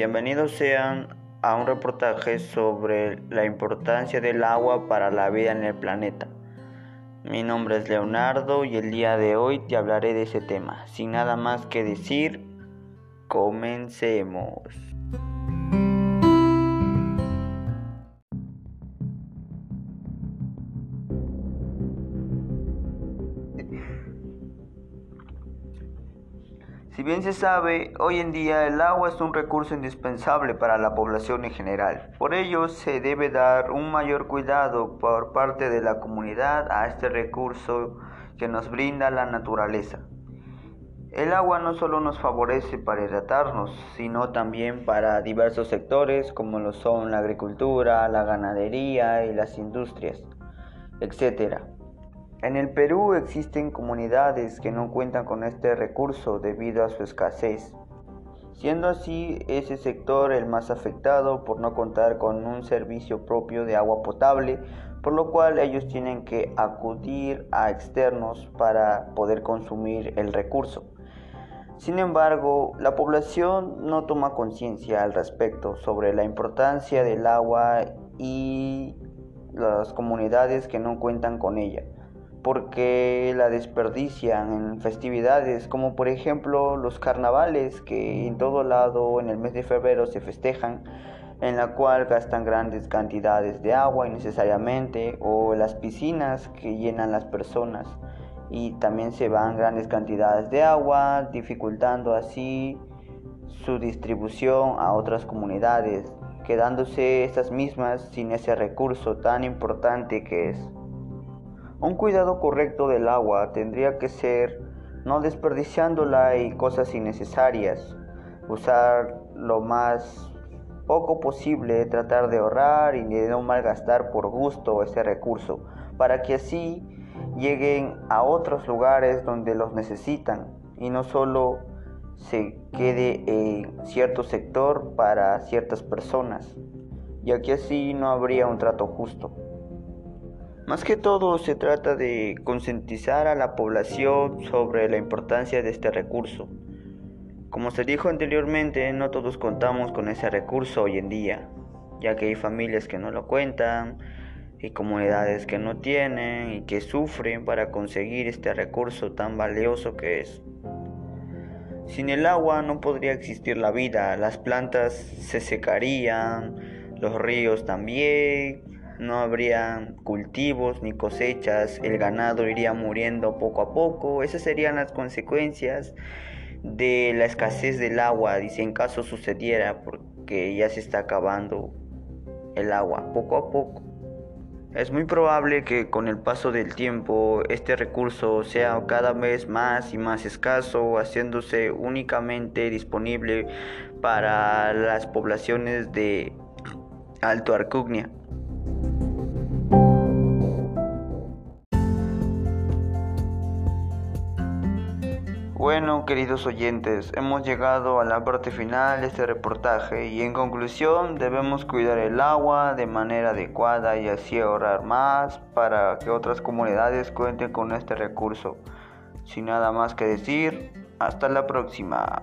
Bienvenidos sean a un reportaje sobre la importancia del agua para la vida en el planeta. Mi nombre es Leonardo y el día de hoy te hablaré de ese tema. Sin nada más que decir, comencemos. Si bien se sabe, hoy en día el agua es un recurso indispensable para la población en general. Por ello, se debe dar un mayor cuidado por parte de la comunidad a este recurso que nos brinda la naturaleza. El agua no solo nos favorece para hidratarnos, sino también para diversos sectores como lo son la agricultura, la ganadería y las industrias, etc. En el Perú existen comunidades que no cuentan con este recurso debido a su escasez, siendo así ese sector el más afectado por no contar con un servicio propio de agua potable, por lo cual ellos tienen que acudir a externos para poder consumir el recurso. Sin embargo, la población no toma conciencia al respecto sobre la importancia del agua y las comunidades que no cuentan con ella porque la desperdician en festividades como por ejemplo los carnavales que en todo lado en el mes de febrero se festejan en la cual gastan grandes cantidades de agua innecesariamente o las piscinas que llenan las personas y también se van grandes cantidades de agua dificultando así su distribución a otras comunidades quedándose estas mismas sin ese recurso tan importante que es un cuidado correcto del agua tendría que ser no desperdiciándola y cosas innecesarias, usar lo más poco posible, tratar de ahorrar y de no malgastar por gusto ese recurso, para que así lleguen a otros lugares donde los necesitan y no solo se quede en cierto sector para ciertas personas, ya que así no habría un trato justo. Más que todo se trata de concientizar a la población sobre la importancia de este recurso. Como se dijo anteriormente, no todos contamos con ese recurso hoy en día, ya que hay familias que no lo cuentan y comunidades que no tienen y que sufren para conseguir este recurso tan valioso que es. Sin el agua no podría existir la vida, las plantas se secarían, los ríos también, no habría cultivos ni cosechas, el ganado iría muriendo poco a poco, esas serían las consecuencias de la escasez del agua, si en caso sucediera, porque ya se está acabando el agua poco a poco. Es muy probable que con el paso del tiempo este recurso sea cada vez más y más escaso, haciéndose únicamente disponible para las poblaciones de Alto Arcugnia. Bueno, queridos oyentes, hemos llegado a la parte final de este reportaje y en conclusión debemos cuidar el agua de manera adecuada y así ahorrar más para que otras comunidades cuenten con este recurso. Sin nada más que decir, hasta la próxima.